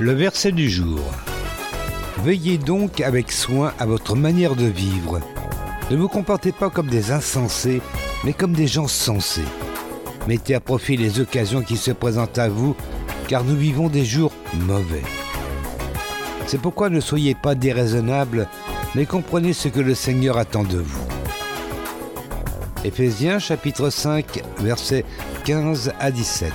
Le verset du jour. Veillez donc avec soin à votre manière de vivre. Ne vous comportez pas comme des insensés, mais comme des gens sensés. Mettez à profit les occasions qui se présentent à vous, car nous vivons des jours mauvais. C'est pourquoi ne soyez pas déraisonnables, mais comprenez ce que le Seigneur attend de vous. Éphésiens chapitre 5 versets 15 à 17.